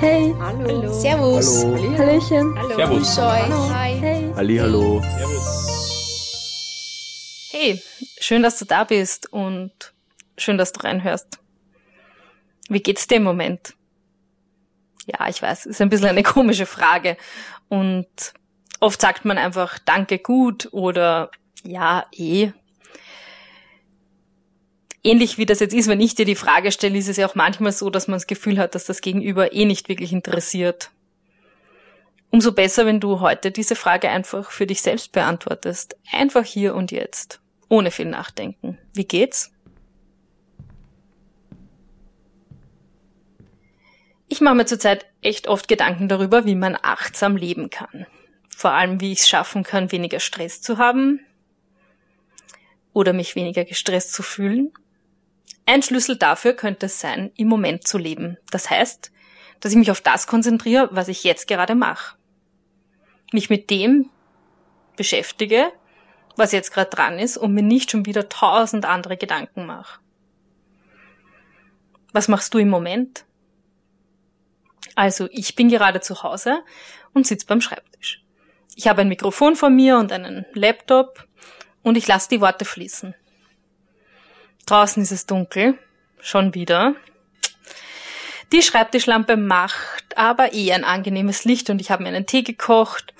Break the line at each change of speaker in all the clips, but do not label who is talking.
Hey.
Hallo.
Servus.
Hallo.
Hallöchen.
Hallo.
Servus.
Hallo.
Hi.
Hey.
Hallihallo.
Hey, schön, dass du da bist und schön, dass du reinhörst. Wie geht's dir im Moment? Ja, ich weiß, ist ein bisschen eine komische Frage und oft sagt man einfach Danke gut oder ja, eh. Ähnlich wie das jetzt ist, wenn ich dir die Frage stelle, ist es ja auch manchmal so, dass man das Gefühl hat, dass das Gegenüber eh nicht wirklich interessiert. Umso besser, wenn du heute diese Frage einfach für dich selbst beantwortest. Einfach hier und jetzt. Ohne viel Nachdenken. Wie geht's? Ich mache mir zurzeit echt oft Gedanken darüber, wie man achtsam leben kann. Vor allem, wie ich es schaffen kann, weniger Stress zu haben oder mich weniger gestresst zu fühlen. Ein Schlüssel dafür könnte es sein, im Moment zu leben. Das heißt, dass ich mich auf das konzentriere, was ich jetzt gerade mache. Mich mit dem beschäftige, was jetzt gerade dran ist und mir nicht schon wieder tausend andere Gedanken mache. Was machst du im Moment? Also, ich bin gerade zu Hause und sitze beim Schreibtisch. Ich habe ein Mikrofon vor mir und einen Laptop und ich lasse die Worte fließen. Draußen ist es dunkel, schon wieder. Die Schreibtischlampe macht aber eh ein angenehmes Licht und ich habe mir einen Tee gekocht,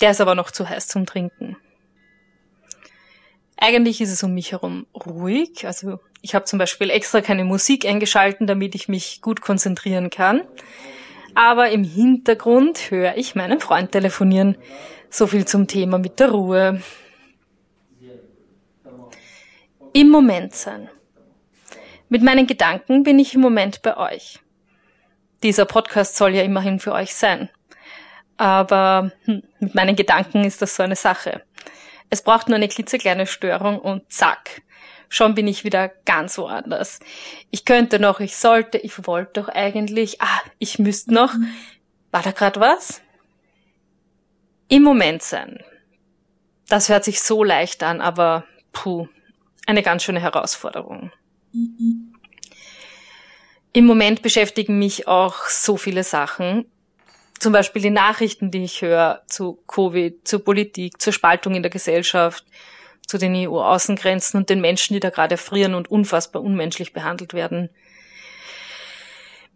der ist aber noch zu heiß zum Trinken. Eigentlich ist es um mich herum ruhig, also ich habe zum Beispiel extra keine Musik eingeschalten, damit ich mich gut konzentrieren kann. Aber im Hintergrund höre ich meinen Freund telefonieren. So viel zum Thema mit der Ruhe. Im Moment sein. Mit meinen Gedanken bin ich im Moment bei euch. Dieser Podcast soll ja immerhin für euch sein. Aber hm, mit meinen Gedanken ist das so eine Sache. Es braucht nur eine klitzekleine Störung und zack, schon bin ich wieder ganz woanders. Ich könnte noch, ich sollte, ich wollte doch eigentlich, ah, ich müsste noch. War da gerade was? Im Moment sein. Das hört sich so leicht an, aber puh, eine ganz schöne Herausforderung. Im Moment beschäftigen mich auch so viele Sachen. Zum Beispiel die Nachrichten, die ich höre zu Covid, zur Politik, zur Spaltung in der Gesellschaft, zu den EU-Außengrenzen und den Menschen, die da gerade frieren und unfassbar unmenschlich behandelt werden.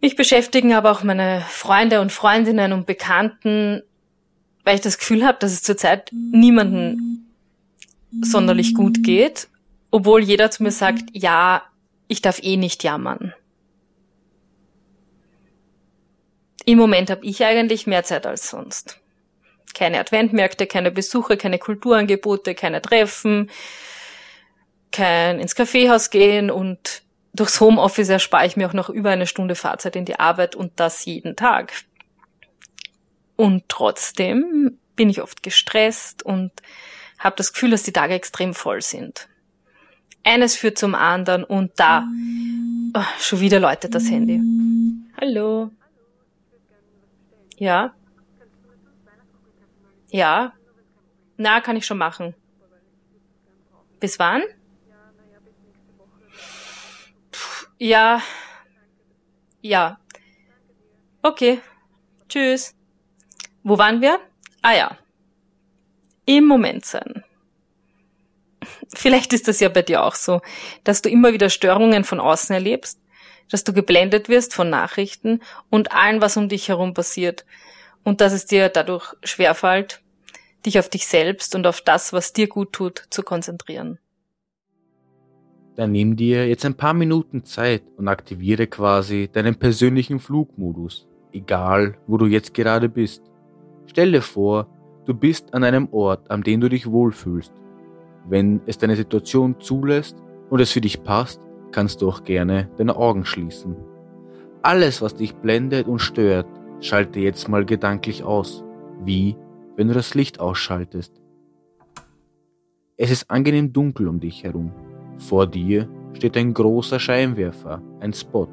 Mich beschäftigen aber auch meine Freunde und Freundinnen und Bekannten, weil ich das Gefühl habe, dass es zurzeit niemanden sonderlich gut geht, obwohl jeder zu mir sagt, ja, ich darf eh nicht jammern. Im Moment habe ich eigentlich mehr Zeit als sonst. Keine Adventmärkte, keine Besuche, keine Kulturangebote, keine Treffen, kein ins Kaffeehaus gehen und durchs Homeoffice erspare ich mir auch noch über eine Stunde Fahrzeit in die Arbeit und das jeden Tag. Und trotzdem bin ich oft gestresst und habe das Gefühl, dass die Tage extrem voll sind. Eines führt zum anderen und da oh, schon wieder läutet das Handy. Hallo. Ja. Ja. Na, kann ich schon machen. Bis wann? Puh, ja. Ja. Okay. Tschüss. Wo waren wir? Ah ja. Im Moment sein. Vielleicht ist das ja bei dir auch so, dass du immer wieder Störungen von außen erlebst, dass du geblendet wirst von Nachrichten und allem, was um dich herum passiert und dass es dir dadurch schwerfällt, dich auf dich selbst und auf das, was dir gut tut, zu konzentrieren.
Dann nimm dir jetzt ein paar Minuten Zeit und aktiviere quasi deinen persönlichen Flugmodus, egal wo du jetzt gerade bist. Stell dir vor, du bist an einem Ort, an dem du dich wohlfühlst. Wenn es deine Situation zulässt und es für dich passt, kannst du auch gerne deine Augen schließen. Alles, was dich blendet und stört, schalte jetzt mal gedanklich aus, wie wenn du das Licht ausschaltest. Es ist angenehm dunkel um dich herum. Vor dir steht ein großer Scheinwerfer, ein Spot,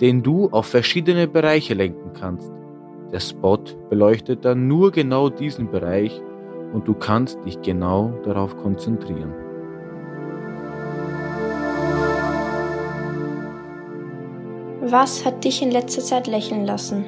den du auf verschiedene Bereiche lenken kannst. Der Spot beleuchtet dann nur genau diesen Bereich und du kannst dich genau darauf konzentrieren.
Was hat dich in letzter Zeit lächeln lassen?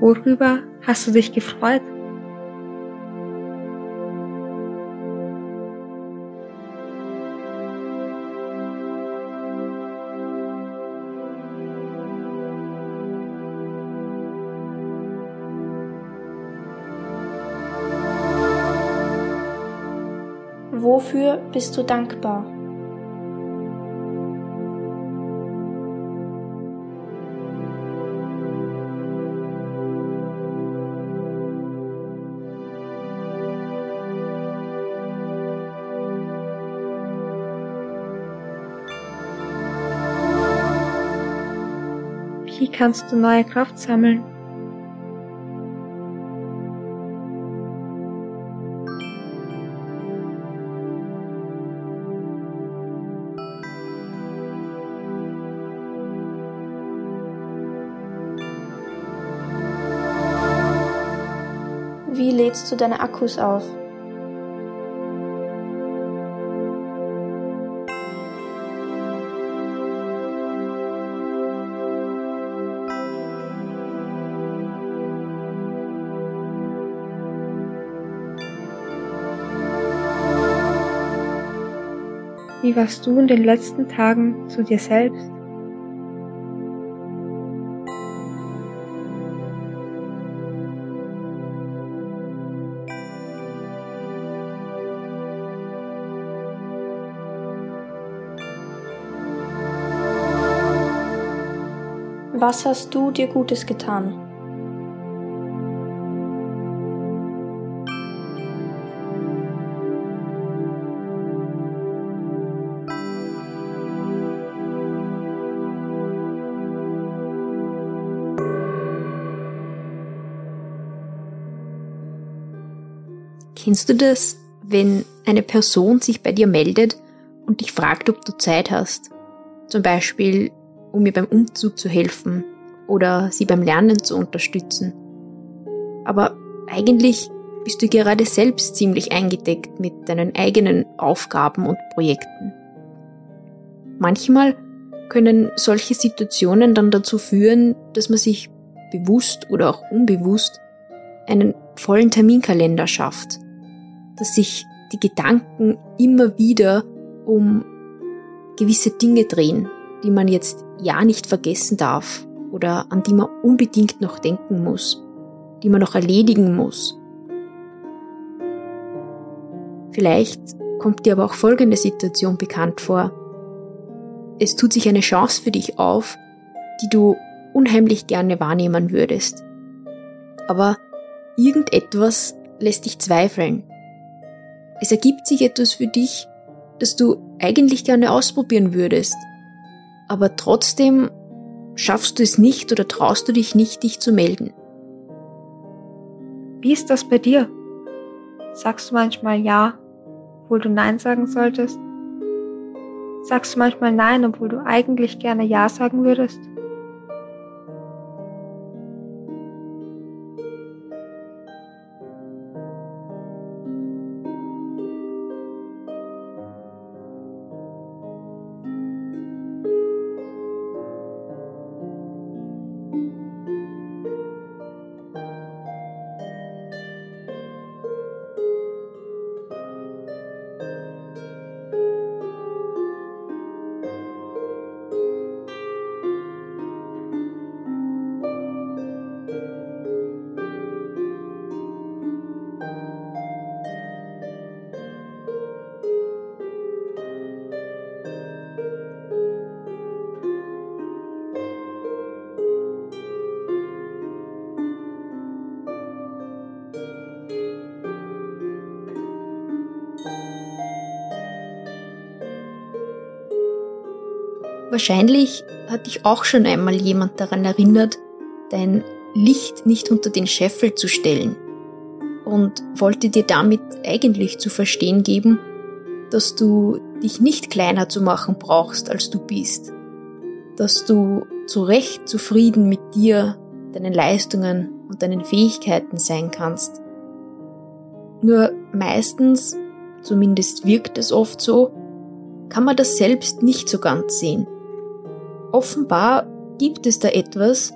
Worüber hast du dich gefreut?
Wofür bist du dankbar?
Wie kannst du neue Kraft sammeln?
Lädst du deine Akkus auf?
Wie warst du in den letzten Tagen zu dir selbst?
Was hast du dir Gutes getan?
Kennst du das, wenn eine Person sich bei dir meldet und dich fragt, ob du Zeit hast? Zum Beispiel, um mir beim Umzug zu helfen oder sie beim Lernen zu unterstützen. Aber eigentlich bist du gerade selbst ziemlich eingedeckt mit deinen eigenen Aufgaben und Projekten. Manchmal können solche Situationen dann dazu führen, dass man sich bewusst oder auch unbewusst einen vollen Terminkalender schafft dass sich die Gedanken immer wieder um gewisse Dinge drehen, die man jetzt ja nicht vergessen darf oder an die man unbedingt noch denken muss, die man noch erledigen muss. Vielleicht kommt dir aber auch folgende Situation bekannt vor. Es tut sich eine Chance für dich auf, die du unheimlich gerne wahrnehmen würdest. Aber irgendetwas lässt dich zweifeln es ergibt sich etwas für dich, das du eigentlich gerne ausprobieren würdest. Aber trotzdem schaffst du es nicht oder traust du dich nicht, dich zu melden.
Wie ist das bei dir? Sagst du manchmal Ja, obwohl du Nein sagen solltest? Sagst du manchmal Nein, obwohl du eigentlich gerne Ja sagen würdest?
Wahrscheinlich hat dich auch schon einmal jemand daran erinnert, dein Licht nicht unter den Scheffel zu stellen und wollte dir damit eigentlich zu verstehen geben, dass du dich nicht kleiner zu machen brauchst, als du bist, dass du zu Recht zufrieden mit dir, deinen Leistungen und deinen Fähigkeiten sein kannst. Nur meistens, zumindest wirkt es oft so, kann man das selbst nicht so ganz sehen. Offenbar gibt es da etwas,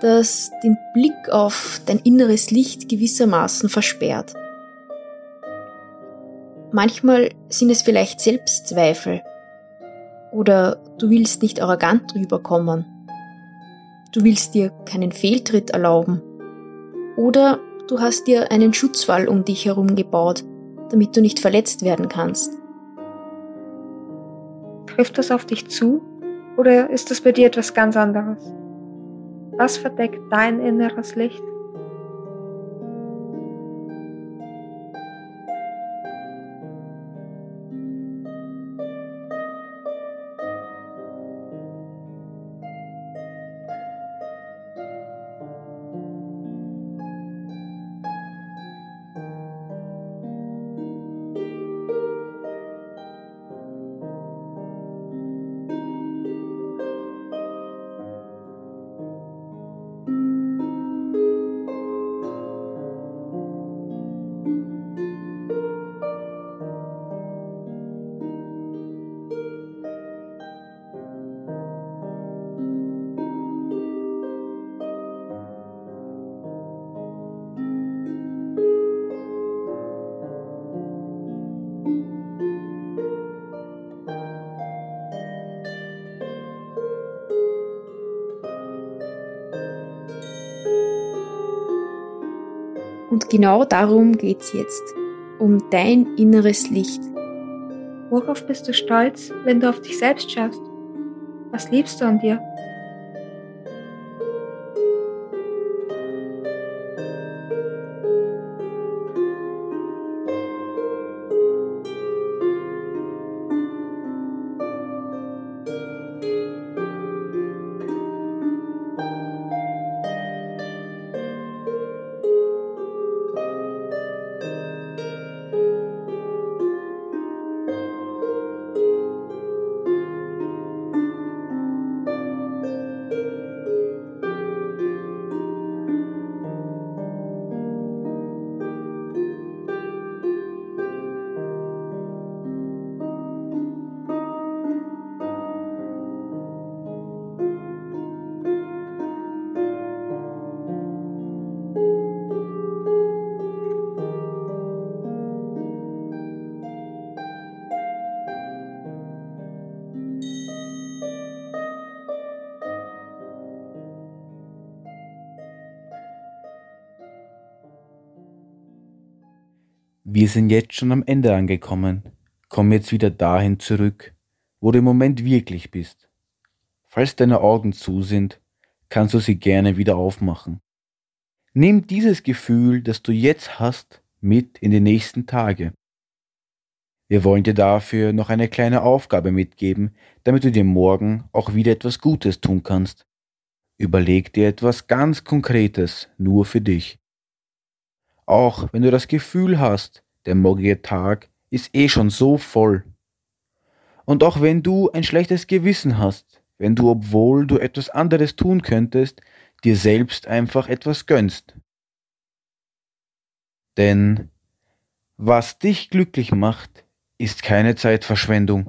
das den Blick auf dein inneres Licht gewissermaßen versperrt. Manchmal sind es vielleicht Selbstzweifel oder du willst nicht arrogant rüberkommen. Du willst dir keinen Fehltritt erlauben. Oder du hast dir einen Schutzwall um dich herum gebaut, damit du nicht verletzt werden kannst.
Trifft das auf dich zu oder ist das bei dir etwas ganz anderes? Was verdeckt dein inneres Licht?
Und genau darum geht's jetzt. Um dein inneres Licht.
Worauf bist du stolz, wenn du auf dich selbst schaust? Was liebst du an dir?
Wir sind jetzt schon am Ende angekommen. Komm jetzt wieder dahin zurück, wo du im Moment wirklich bist. Falls deine Augen zu sind, kannst du sie gerne wieder aufmachen. Nimm dieses Gefühl, das du jetzt hast, mit in die nächsten Tage. Wir wollen dir dafür noch eine kleine Aufgabe mitgeben, damit du dir morgen auch wieder etwas Gutes tun kannst. Überleg dir etwas ganz Konkretes nur für dich. Auch wenn du das Gefühl hast, der morgige Tag ist eh schon so voll. Und auch wenn du ein schlechtes Gewissen hast, wenn du, obwohl du etwas anderes tun könntest, dir selbst einfach etwas gönnst. Denn was dich glücklich macht, ist keine Zeitverschwendung.